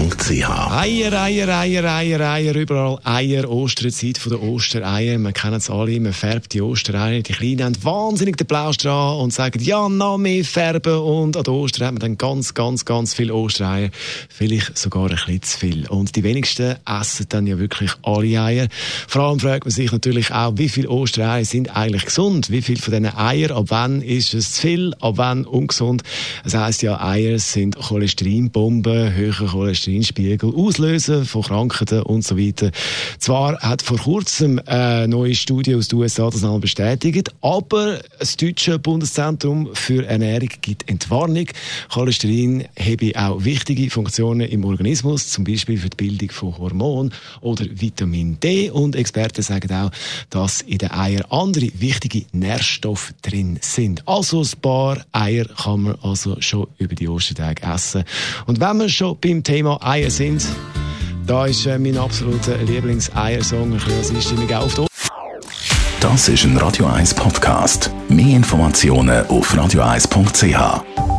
www.kopfwww.ch Eier, Eier, Eier, Eier, Eier, überall Eier, Osterzeit von der Ostereier. Man kennt es alle, man färbt die Ostereier. Die Kleinen haben wahnsinnig den Plausch und sagen, ja, noch mehr färben. Und an der Ostern hat man dann ganz, ganz, ganz viele Ostereier. Vielleicht sogar ein bisschen zu viel. Und die wenigsten essen dann ja wirklich alle Eier. Vor allem fragt man sich natürlich auch, wie viele Ostereier sind eigentlich gesund? Wie viel von diesen Eiern, ab wann ist es zu viel, ab wann ungesund? Das heisst ja, Eier sind Cholesterinbomben, höhere Cholesterinspiegel, Auslösen von Krankheiten und so weiter. Zwar hat vor kurzem eine neue Studie aus den USA das einmal bestätigt, aber das deutsche Bundeszentrum für Ernährung gibt Entwarnung. Cholesterin habe auch wichtige Funktionen im Organismus, zum Beispiel für die Bildung von Hormonen oder Vitamin D. Und Experten sagen auch, dass in den Eiern andere wichtige Nährstoffe drin sind. Also ein paar Eier kann man also schon über die Ostertage essen. Und wenn wir schon beim Thema Eier sind, da ist äh, mein absoluter Lieblings-Eiersong, bisschen als Einstimmung auf die Das ist ein Radio 1 Podcast. Mehr Informationen auf radio1.ch.